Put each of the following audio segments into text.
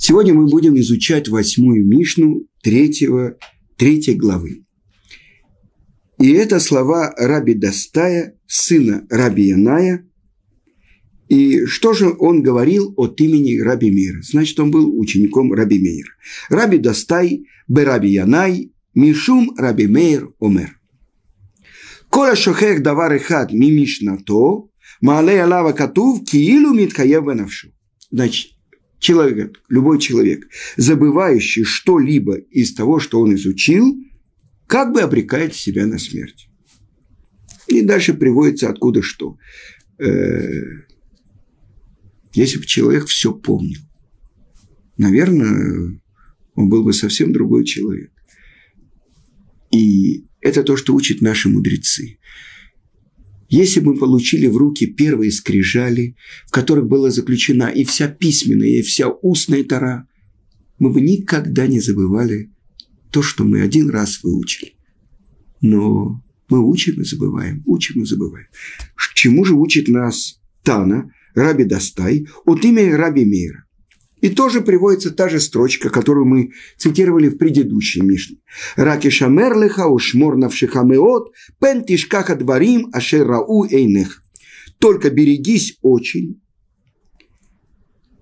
Сегодня мы будем изучать восьмую Мишну третьего, третьей главы. И это слова Раби Дастая, сына Раби Яная. И что же он говорил от имени Раби Мира? Значит, он был учеником Раби Мейра. רבי דוסתאי ברבי ינאי משום רבי מאיר אומר. כל השוכח דבר אחד ממשנתו, מעלה עליו הכתוב כאילו מתחייב בנפשו. Значит, человек, любой человек, забывающий что-либо из того, что он изучил, как бы обрекает себя на смерть. И дальше приводится откуда что. Э, если бы человек все помнил, наверное, он был бы совсем другой человек. И это то, что учат наши мудрецы. Если мы получили в руки первые скрижали, в которых была заключена и вся письменная, и вся устная тара, мы бы никогда не забывали то, что мы один раз выучили. Но мы учим и забываем, учим и забываем. Чему же учит нас Тана, Раби Дастай, от имени Раби Мейра? И тоже приводится та же строчка, которую мы цитировали в предыдущей Мишне. «Раки шамерлиха ушмор навшихамеот пен тишкаха дворим ашер рау эйнех». Только берегись очень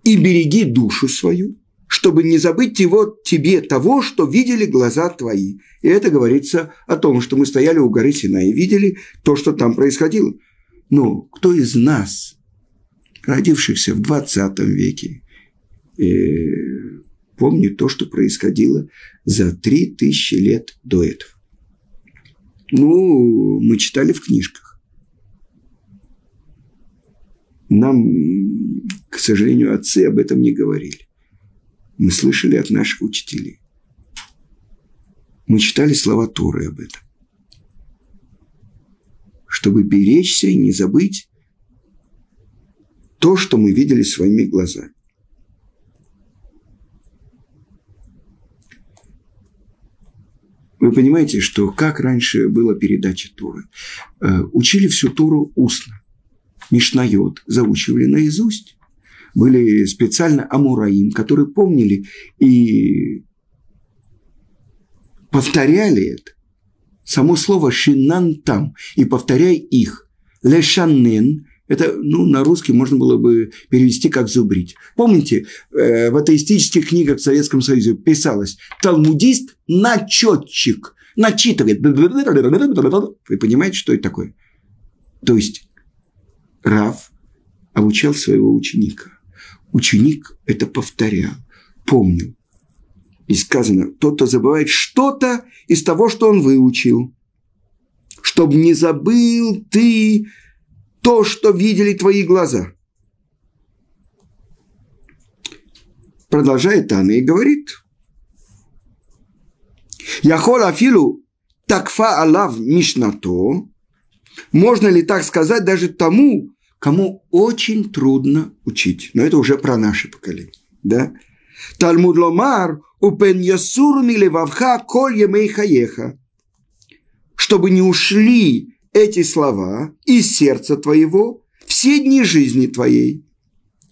и береги душу свою, чтобы не забыть его, тебе того, что видели глаза твои. И это говорится о том, что мы стояли у горы Сина и видели то, что там происходило. Но кто из нас, родившихся в 20 веке, э, помнит то, что происходило за три тысячи лет до этого. Ну, мы читали в книжках. Нам, к сожалению, отцы об этом не говорили. Мы слышали от наших учителей. Мы читали слова Торы об этом. Чтобы беречься и не забыть то, что мы видели своими глазами. Вы понимаете, что как раньше была передача Торы? Э, учили всю Тору устно. Мишнайот заучивали наизусть. Были специально амураим, которые помнили и повторяли это. Само слово «шинан там» и повторяй их. Лешаннен это, ну, на русский можно было бы перевести как «зубрить». Помните, э, в атеистических книгах в Советском Союзе писалось «талмудист – начетчик», начитывает. Вы понимаете, что это такое? То есть Рав обучал своего ученика. Ученик это повторял, помнил. И сказано, тот, кто забывает что-то из того, что он выучил, чтобы не забыл ты то, что видели твои глаза. Продолжает Анна и говорит. Яхол афилу такфа алав мишнато. Можно ли так сказать даже тому, кому очень трудно учить? Но это уже про наше поколение. Да? Талмуд ломар упен ясуру милевавха коль емей хаеха. Чтобы не ушли эти слова из сердца твоего все дни жизни твоей.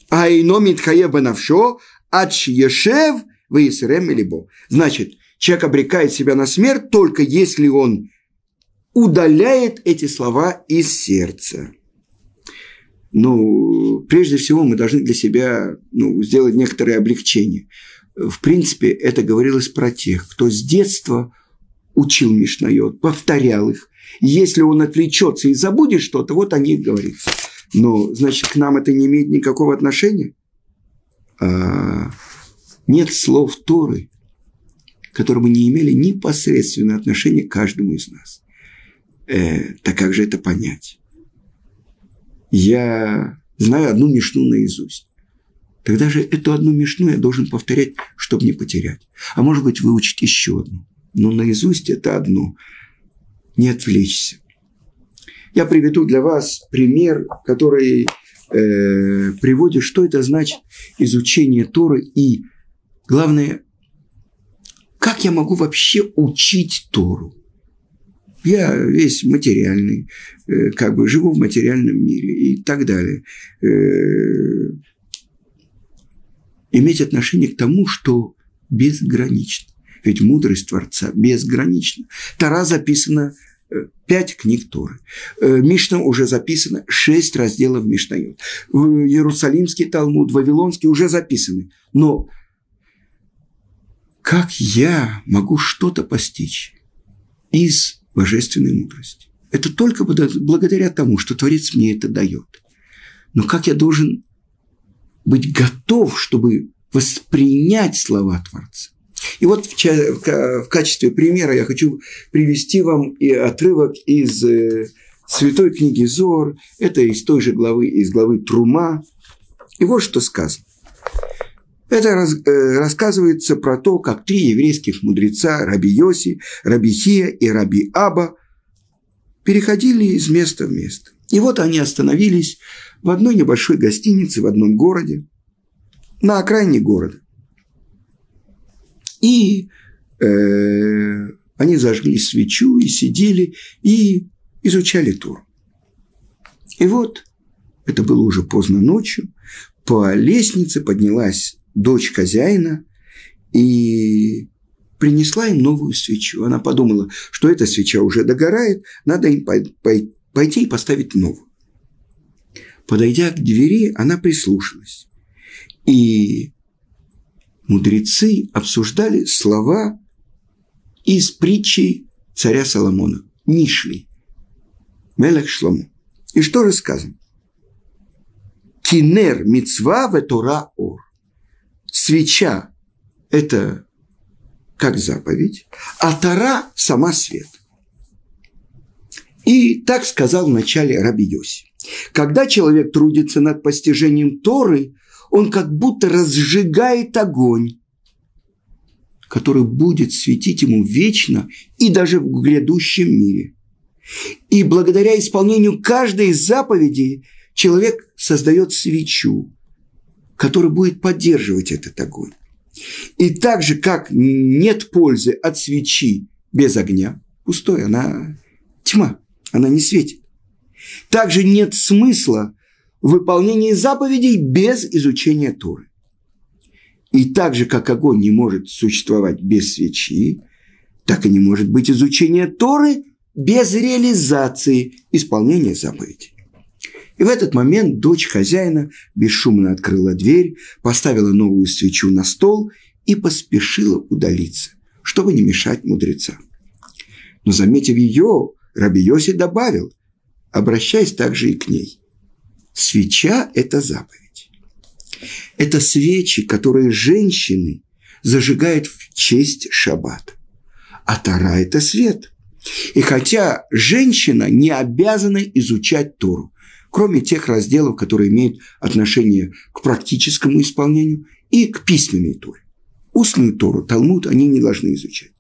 А ино митхае бенавшо ач ешев выисрем либо. Значит, человек обрекает себя на смерть только если он удаляет эти слова из сердца. Ну, прежде всего, мы должны для себя ну, сделать некоторое облегчение. В принципе, это говорилось про тех, кто с детства учил Мишнайот, повторял их, если он отвлечется и забудет что-то, вот о них говорится. Но, значит, к нам это не имеет никакого отношения. А, нет слов Торы, которые бы не имели непосредственное отношение к каждому из нас. Э, так как же это понять? Я знаю одну мишну наизусть. Тогда же эту одну мишну я должен повторять, чтобы не потерять. А может быть, выучить еще одну. Но наизусть это одно не отвлечься. Я приведу для вас пример, который э, приводит, что это значит изучение Торы и, главное, как я могу вообще учить Тору. Я весь материальный, э, как бы живу в материальном мире и так далее. Э, иметь отношение к тому, что безгранично. Ведь мудрость Творца безгранична. Тара записана э, пять книг Торы. Э, Мишна уже записано шесть разделов Мишнайот. Иерусалимский Талмуд, Вавилонский уже записаны. Но как я могу что-то постичь из божественной мудрости? Это только благодаря тому, что Творец мне это дает. Но как я должен быть готов, чтобы воспринять слова Творца? И вот в, качестве примера я хочу привести вам и отрывок из э, святой книги Зор. Это из той же главы, из главы Трума. И вот что сказано. Это раз, э, рассказывается про то, как три еврейских мудреца, Раби Йоси, Раби Хия и Раби Аба, переходили из места в место. И вот они остановились в одной небольшой гостинице в одном городе, на окраине города. И э, они зажгли свечу и сидели и изучали тур. И вот, это было уже поздно ночью, по лестнице поднялась дочь хозяина и принесла им новую свечу. Она подумала, что эта свеча уже догорает, надо им пойти и поставить новую. Подойдя к двери, она прислушалась. И мудрецы обсуждали слова из притчи царя Соломона. Нишли. Мелех Шлому. И что же сказано? Кинер мицва ветора ор. Свеча – это как заповедь, а Тара – сама свет. И так сказал вначале Раби Йоси. Когда человек трудится над постижением Торы, он как будто разжигает огонь, который будет светить ему вечно и даже в грядущем мире. И благодаря исполнению каждой из заповедей человек создает свечу, которая будет поддерживать этот огонь. И так же, как нет пользы от свечи без огня, пустой, она тьма, она не светит. Также нет смысла в выполнении заповедей без изучения Торы. И так же, как огонь не может существовать без свечи, так и не может быть изучения Торы без реализации исполнения заповедей. И в этот момент дочь хозяина бесшумно открыла дверь, поставила новую свечу на стол и поспешила удалиться, чтобы не мешать мудрецам. Но, заметив ее, Раби Йоси добавил, обращаясь также и к ней. Свеча – это заповедь. Это свечи, которые женщины зажигают в честь шаббата. А Тара – это свет. И хотя женщина не обязана изучать Тору, кроме тех разделов, которые имеют отношение к практическому исполнению и к письменной Торе. Устную Тору, Талмуд они не должны изучать.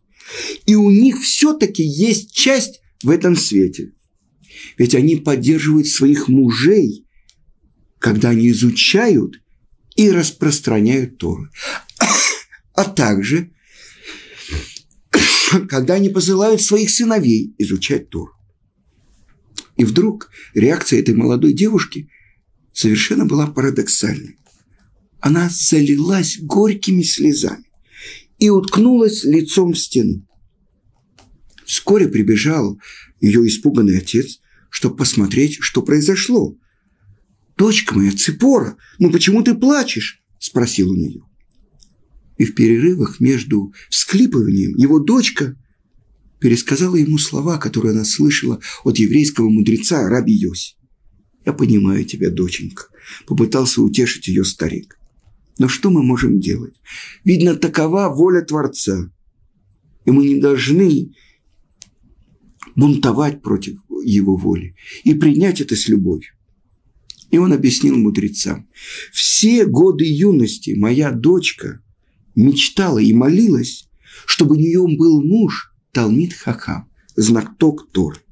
И у них все-таки есть часть в этом свете. Ведь они поддерживают своих мужей, когда они изучают и распространяют Тору. А также, когда они посылают своих сыновей изучать Тору. И вдруг реакция этой молодой девушки совершенно была парадоксальной. Она залилась горькими слезами и уткнулась лицом в стену. Вскоре прибежал ее испуганный отец, чтобы посмотреть, что произошло. «Дочка моя, Ципора, ну почему ты плачешь?» – спросил у нее. И в перерывах между всклипыванием его дочка пересказала ему слова, которые она слышала от еврейского мудреца Раби Йоси. «Я понимаю тебя, доченька», – попытался утешить ее старик. «Но что мы можем делать? Видно, такова воля Творца, и мы не должны бунтовать против его воли и принять это с любовью. И он объяснил мудрецам, все годы юности моя дочка мечтала и молилась, чтобы у нее был муж, Талмит Хахам, знаток Тор.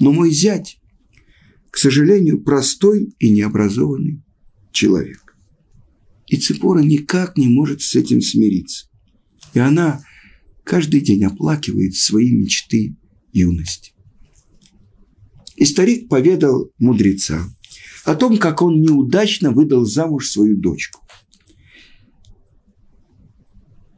Но мой зять, к сожалению, простой и необразованный человек. И Ципора никак не может с этим смириться. И она каждый день оплакивает свои мечты юности. И старик поведал мудрецам о том, как он неудачно выдал замуж свою дочку.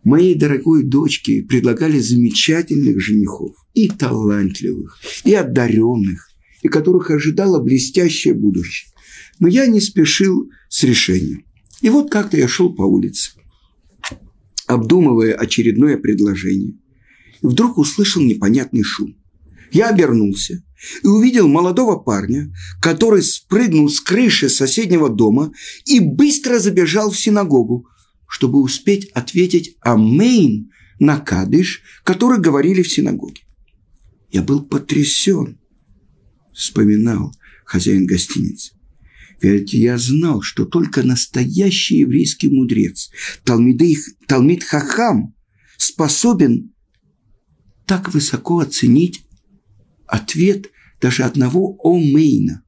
моей дорогой дочке предлагали замечательных женихов, и талантливых, и одаренных, и которых ожидало блестящее будущее. Но я не спешил с решением. И вот как-то я шел по улице, обдумывая очередное предложение. И вдруг услышал непонятный шум. Я обернулся и увидел молодого парня, который спрыгнул с крыши соседнего дома и быстро забежал в синагогу, чтобы успеть ответить «Амейн» на кадыш, который говорили в синагоге. Я был потрясен, вспоминал хозяин гостиницы. Ведь я знал, что только настоящий еврейский мудрец, Талмид Хахам, способен так высоко оценить ответ даже одного Омейна.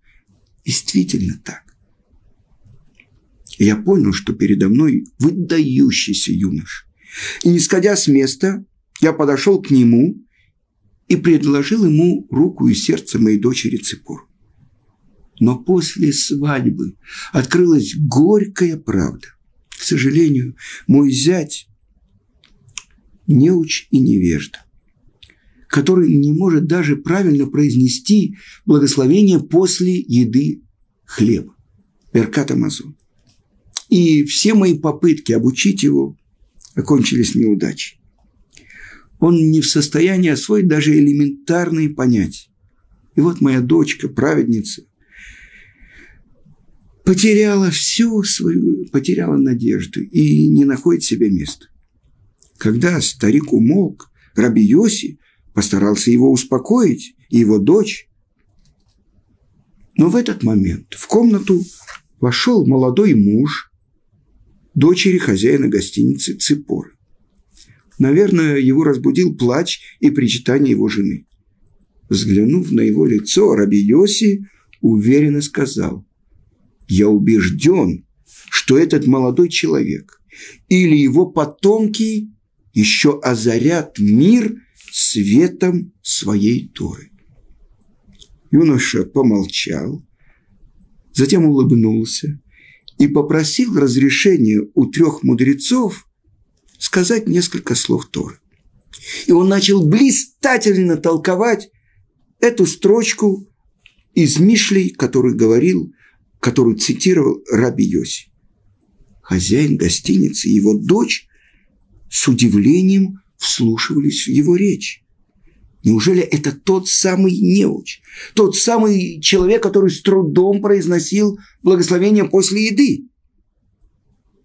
Действительно так. Я понял, что передо мной выдающийся юнош. И не сходя с места, я подошел к нему и предложил ему руку и сердце моей дочери Ципор. Но после свадьбы открылась горькая правда. К сожалению, мой зять неуч и невежда, который не может даже правильно произнести благословение после еды хлеба. Беркат Амазон. И все мои попытки обучить его окончились неудачей. Он не в состоянии освоить даже элементарные понятия. И вот моя дочка, праведница, потеряла всю свою, потеряла надежду и не находит себе места. Когда старик умолк, Раби Йоси постарался его успокоить, и его дочь. Но в этот момент в комнату вошел молодой муж дочери хозяина гостиницы Ципоры. Наверное, его разбудил плач и причитание его жены. Взглянув на его лицо, Раби Йоси уверенно сказал, «Я убежден, что этот молодой человек или его потомки еще озарят мир светом своей Торы». Юноша помолчал, затем улыбнулся и попросил разрешения у трех мудрецов сказать несколько слов Торы. И он начал блистательно толковать эту строчку из Мишлей, который говорил, которую цитировал Раби Йоси. Хозяин гостиницы и его дочь с удивлением вслушивались в его речь. Неужели это тот самый неуч, тот самый человек, который с трудом произносил благословение после еды?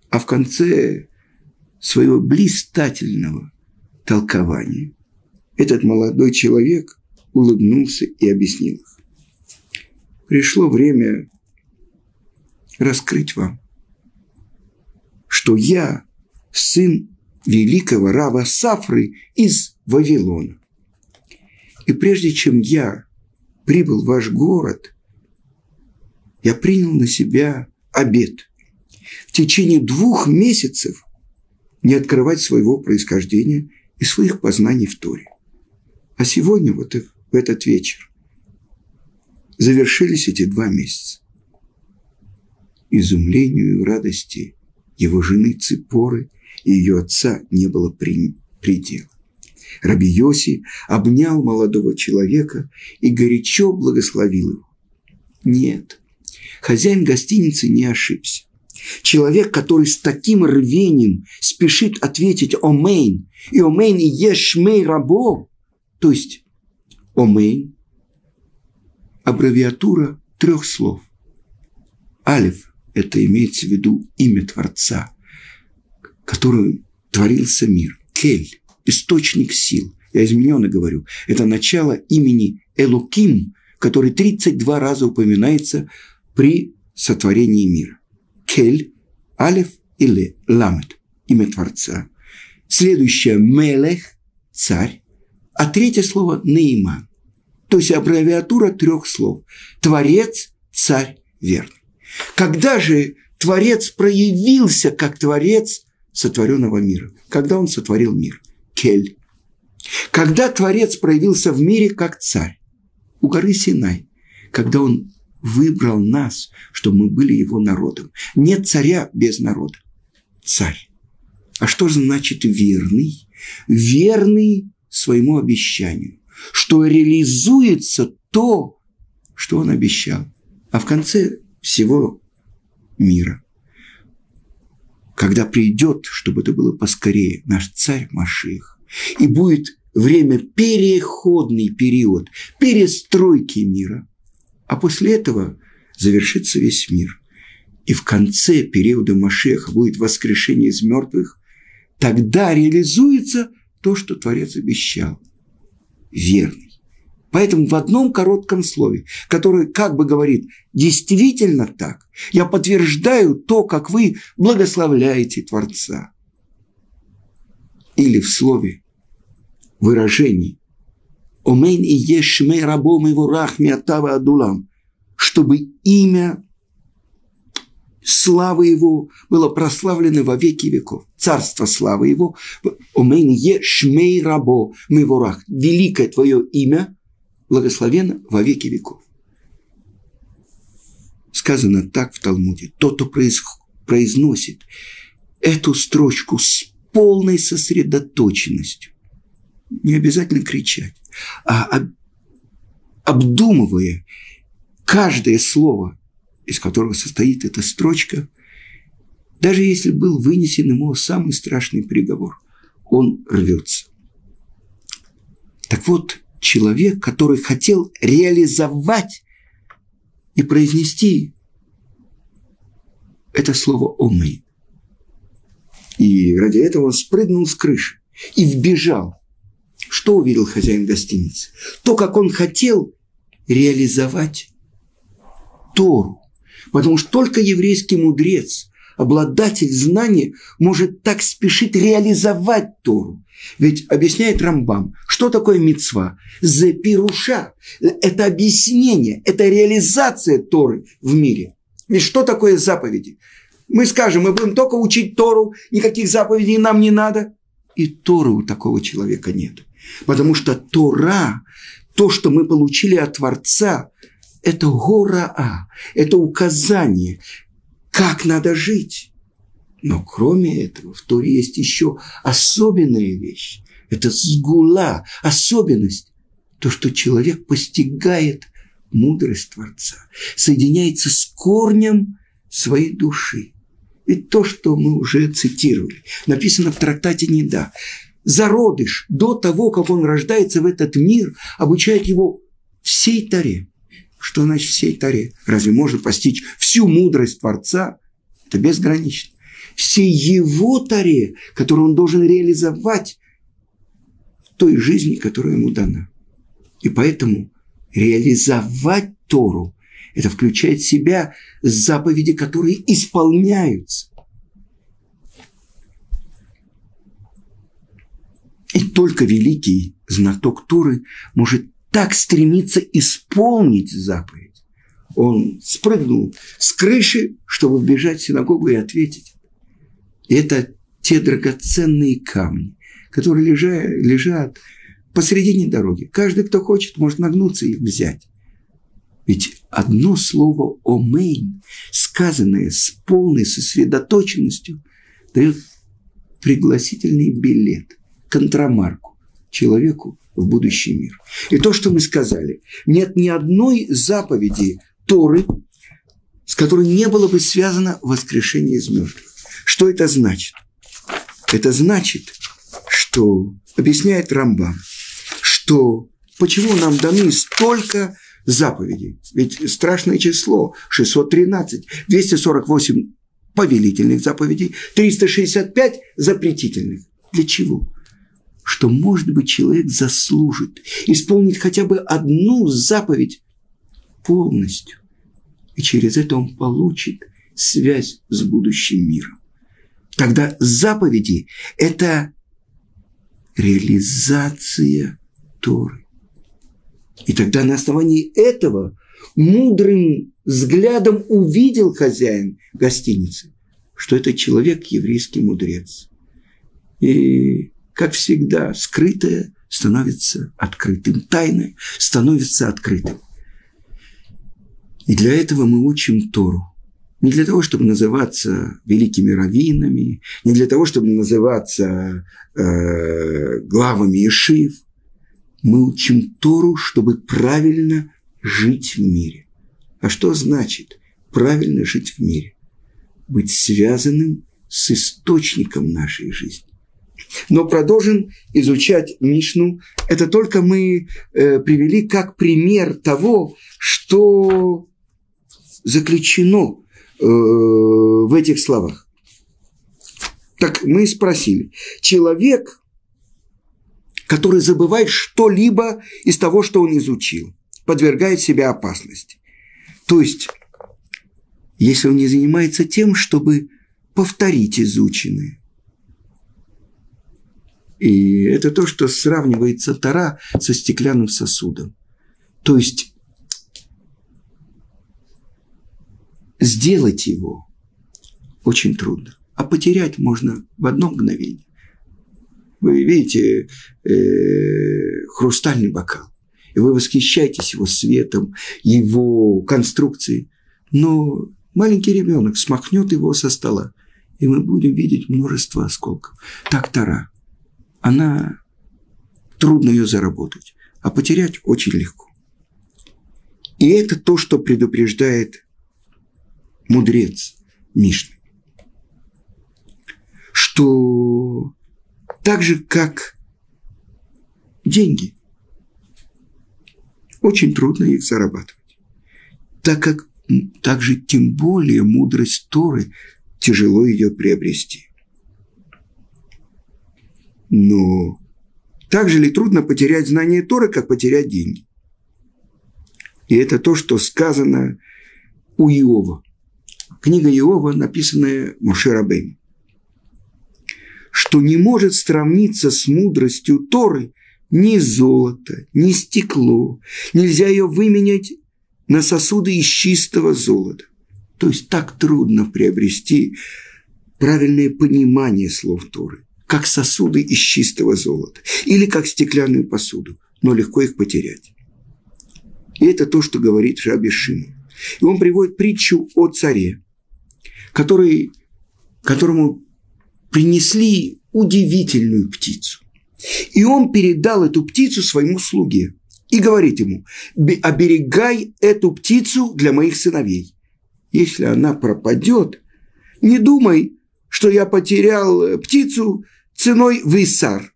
А в конце своего блистательного толкования этот молодой человек улыбнулся и объяснил их. Пришло время раскрыть вам, что я сын великого раба Сафры из Вавилона. И прежде чем я прибыл в ваш город, я принял на себя обед. В течение двух месяцев не открывать своего происхождения и своих познаний в Торе. А сегодня, вот в этот вечер, завершились эти два месяца. Изумлению и радости его жены Ципоры и ее отца не было предела. Раби Йоси обнял молодого человека и горячо благословил его. Нет, хозяин гостиницы не ошибся. Человек, который с таким рвением спешит ответить «אמן», и «אמן יהא שמיה רבא», то есть «אמן» – аббревиатура трех слов. Алиф – это имеется в виду имя Творца, которым творился мир. Кель – источник сил. Я измененно говорю. Это начало имени Элуким, который 32 раза упоминается при сотворении мира. Кель, Алеф или Ламет, имя Творца. Следующее Мелех, царь. А третье слово Нейман. То есть аббревиатура трех слов. Творец, царь, верный. Когда же Творец проявился как Творец сотворенного мира? Когда он сотворил мир? Кель. Когда Творец проявился в мире как царь? У горы Синай. Когда он выбрал нас, чтобы мы были его народом. Нет царя без народа. Царь. А что значит верный? Верный своему обещанию, что реализуется то, что он обещал. А в конце всего мира, когда придет, чтобы это было поскорее, наш царь Маших, и будет время переходный период, перестройки мира, а после этого завершится весь мир. И в конце периода Машеха будет воскрешение из мертвых, тогда реализуется то, что Творец обещал. Верный. Поэтому в одном коротком слове, которое как бы говорит «действительно так», я подтверждаю то, как вы благословляете Творца. Или в слове выражений «Омен и ешме рабом его рахми атава адулам», чтобы имя славы его было прославлено во веки веков. Царство славы его. Омен е шмей рабо миворах. Великое твое имя благословенно во веки веков. Сказано так в Талмуде. Тот, кто произносит эту строчку с полной сосредоточенностью, не обязательно кричать, а обдумывая каждое слово, из которого состоит эта строчка, даже если был вынесен ему самый страшный приговор, он рвется. Так вот, человек, который хотел реализовать и произнести это слово «омей». И ради этого он спрыгнул с крыши и вбежал. Что увидел хозяин гостиницы? То, как он хотел реализовать Тору. Потому что только еврейский мудрец, обладатель знания, может так спешить реализовать Тору. Ведь объясняет Рамбам, что такое мецва? Запируша. Это объяснение, это реализация Торы в мире. Ведь что такое заповеди? Мы скажем, мы будем только учить Тору, никаких заповедей нам не надо. И Торы у такого человека нет. Потому что Тора, то, что мы получили от Творца, это гора, это указание, как надо жить. Но кроме этого, в Торе есть еще особенная вещь. Это сгула, особенность. То, что человек постигает мудрость Творца, соединяется с корнем своей души. Ведь то, что мы уже цитировали, написано в трактате Неда. Зародыш до того, как он рождается в этот мир, обучает его всей Таре. Что значит всей Таре? Разве можно постичь всю мудрость Творца? Это безгранично всей его таре, которую он должен реализовать в той жизни, которая ему дана. И поэтому реализовать Тору – это включает в себя заповеди, которые исполняются. И только великий знаток Торы может так стремиться исполнить заповедь. Он спрыгнул с крыши, чтобы вбежать в синагогу и ответить это те драгоценные камни, которые лежат, лежат посредине дороги. Каждый, кто хочет, может нагнуться и взять. Ведь одно слово «омейн», сказанное с полной сосредоточенностью, дает пригласительный билет, контрамарку человеку в будущий мир. И то, что мы сказали, нет ни одной заповеди Торы, с которой не было бы связано воскрешение из мертвых. Что это значит? Это значит, что, объясняет Рамбам, что почему нам даны столько заповедей? Ведь страшное число 613, 248 повелительных заповедей, 365 запретительных. Для чего? Что, может быть, человек заслужит исполнить хотя бы одну заповедь полностью. И через это он получит связь с будущим миром. Тогда заповеди – это реализация Торы. И тогда на основании этого мудрым взглядом увидел хозяин гостиницы, что это человек еврейский мудрец. И, как всегда, скрытое становится открытым, тайное становится открытым. И для этого мы учим Тору. не для того, чтобы называться великими раввинами, не для того, чтобы называться э, главами Ишив. Мы учим Тору, чтобы правильно жить в мире. А что значит правильно жить в мире? Быть связанным с источником нашей жизни. Но продолжим изучать Мишну. Это только мы э, привели как пример того, что заключено э, в этих словах. Так мы спросили. Человек, который забывает что-либо из того, что он изучил, подвергает себя опасности. То есть, если он не занимается тем, чтобы повторить изученное. И это то, что сравнивается Тара со стеклянным сосудом. То есть сделать его очень трудно, а потерять можно в одно мгновение. Вы видите э, хрустальный бокал, и вы восхищаетесь его светом, его конструкцией, но маленький ребенок смахнет его со стола, и мы будем видеть множество осколков. Так Тара. Она трудно ее заработать, а потерять очень легко. И это то, что предупреждает мудрец Мишны. Что так же, как деньги, очень трудно их зарабатывать. Так как также тем более мудрость Торы тяжело ее приобрести. Но так же ли трудно потерять знание Торы, как потерять деньги? И это то, что сказано у Иова. Книга Иова, написанная Моше Рабейн. Что не может сравниться с мудростью Торы ни золото, ни стекло. Нельзя ее выменять на сосуды из чистого золота. То есть так трудно приобрести правильное понимание слов Торы, как сосуды из чистого золота или как стеклянную посуду, но легко их потерять. И это то, что говорит Жаби Шимон. И он приводит притчу о царе, который, которому принесли удивительную птицу. И он передал эту птицу своему слуге и говорит ему, оберегай эту птицу для моих сыновей. Если она пропадет, не думай, что я потерял э, птицу ценой висар.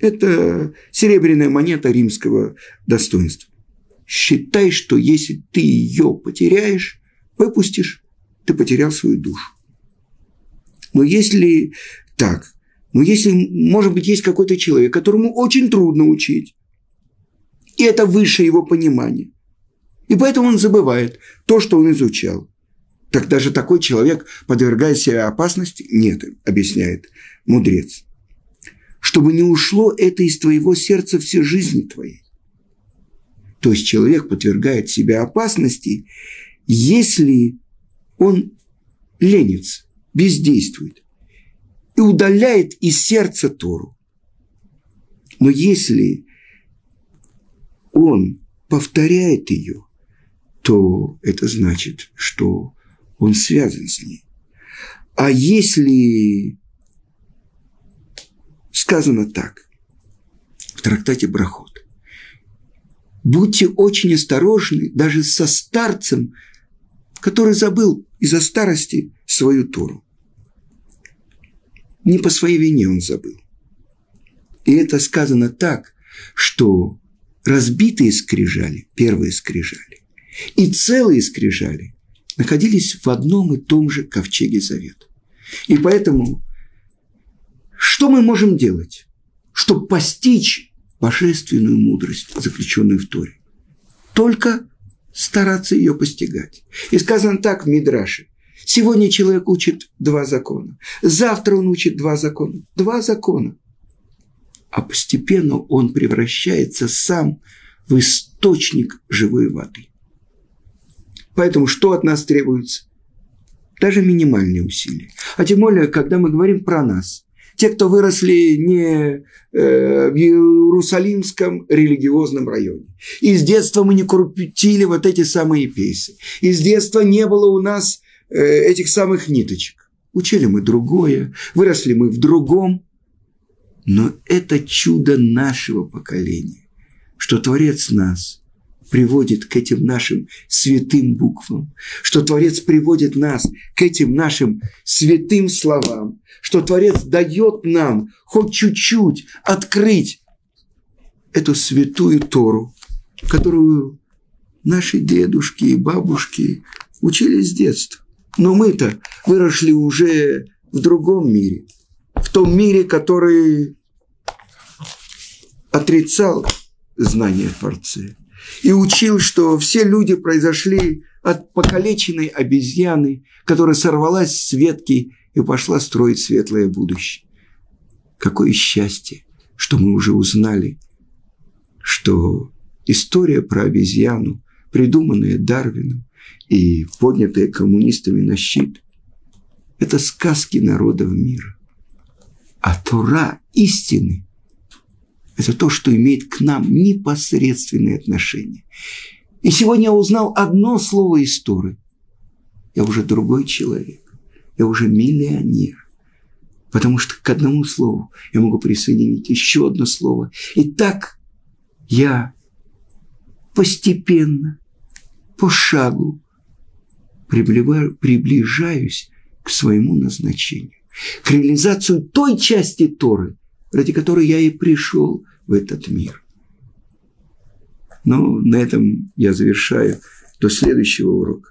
Это серебряная монета римского достоинства. Считай, что если ты ее потеряешь, выпустишь, ты потерял свою душу. Но если так, но если, может быть, есть какой-то человек, которому очень трудно учить, и это выше его понимания. И поэтому он забывает то, что он изучал. Так даже такой человек подвергает себя опасности? Нет, объясняет мудрец. Чтобы не ушло это из твоего сердца всей жизни твоей. То есть человек подвергает себя опасности, если он ленится, бездействует и удаляет из сердца Тору. Но если он повторяет ее, то это значит, что он связан с ней. А если сказано так, в трактате Брахот, будьте очень осторожны даже со старцем, который забыл из-за старости свою Тору. Не по своей вине он забыл. И это сказано так, что разбитые скрижали, первые скрижали, и целые скрижали находились в одном и том же ковчеге завета. И поэтому что мы можем делать, чтобы постичь божественную мудрость, заключенную в Торе? Только стараться ее постигать. И сказано так в Мидраше. Сегодня человек учит два закона. Завтра он учит два закона. Два закона а постепенно он превращается сам в источник живой воды. Поэтому что от нас требуется? Даже минимальные усилия. А тем более, когда мы говорим про нас. Те, кто выросли не э, в Иерусалимском религиозном районе. И с детства мы не крутили вот эти самые песни. И с детства не было у нас э, этих самых ниточек. Учили мы другое, выросли мы в другом. Но это чудо нашего поколения, что Творец нас приводит к этим нашим святым буквам, что Творец приводит нас к этим нашим святым словам, что Творец дает нам хоть чуть-чуть открыть эту святую Тору, которую наши дедушки и бабушки учили с детства. Но мы-то выросли уже в другом мире, в том мире, который отрицал знание Творца и учил, что все люди произошли от покалеченной обезьяны, которая сорвалась с ветки и пошла строить светлое будущее. Какое счастье, что мы уже узнали, что история про обезьяну, придуманная Дарвином и поднятая коммунистами на щит, это сказки народов мира. А Тура истины – это то, что имеет к нам непосредственное отношение. И сегодня я узнал одно слово из Торы. Я уже другой человек. Я уже миллионер. Потому что к одному слову я могу присоединить еще одно слово. И так я постепенно, по шагу приближаюсь к своему назначению, к реализации той части Торы, ради которой я и пришел в этот мир. Но на этом я завершаю до следующего урока.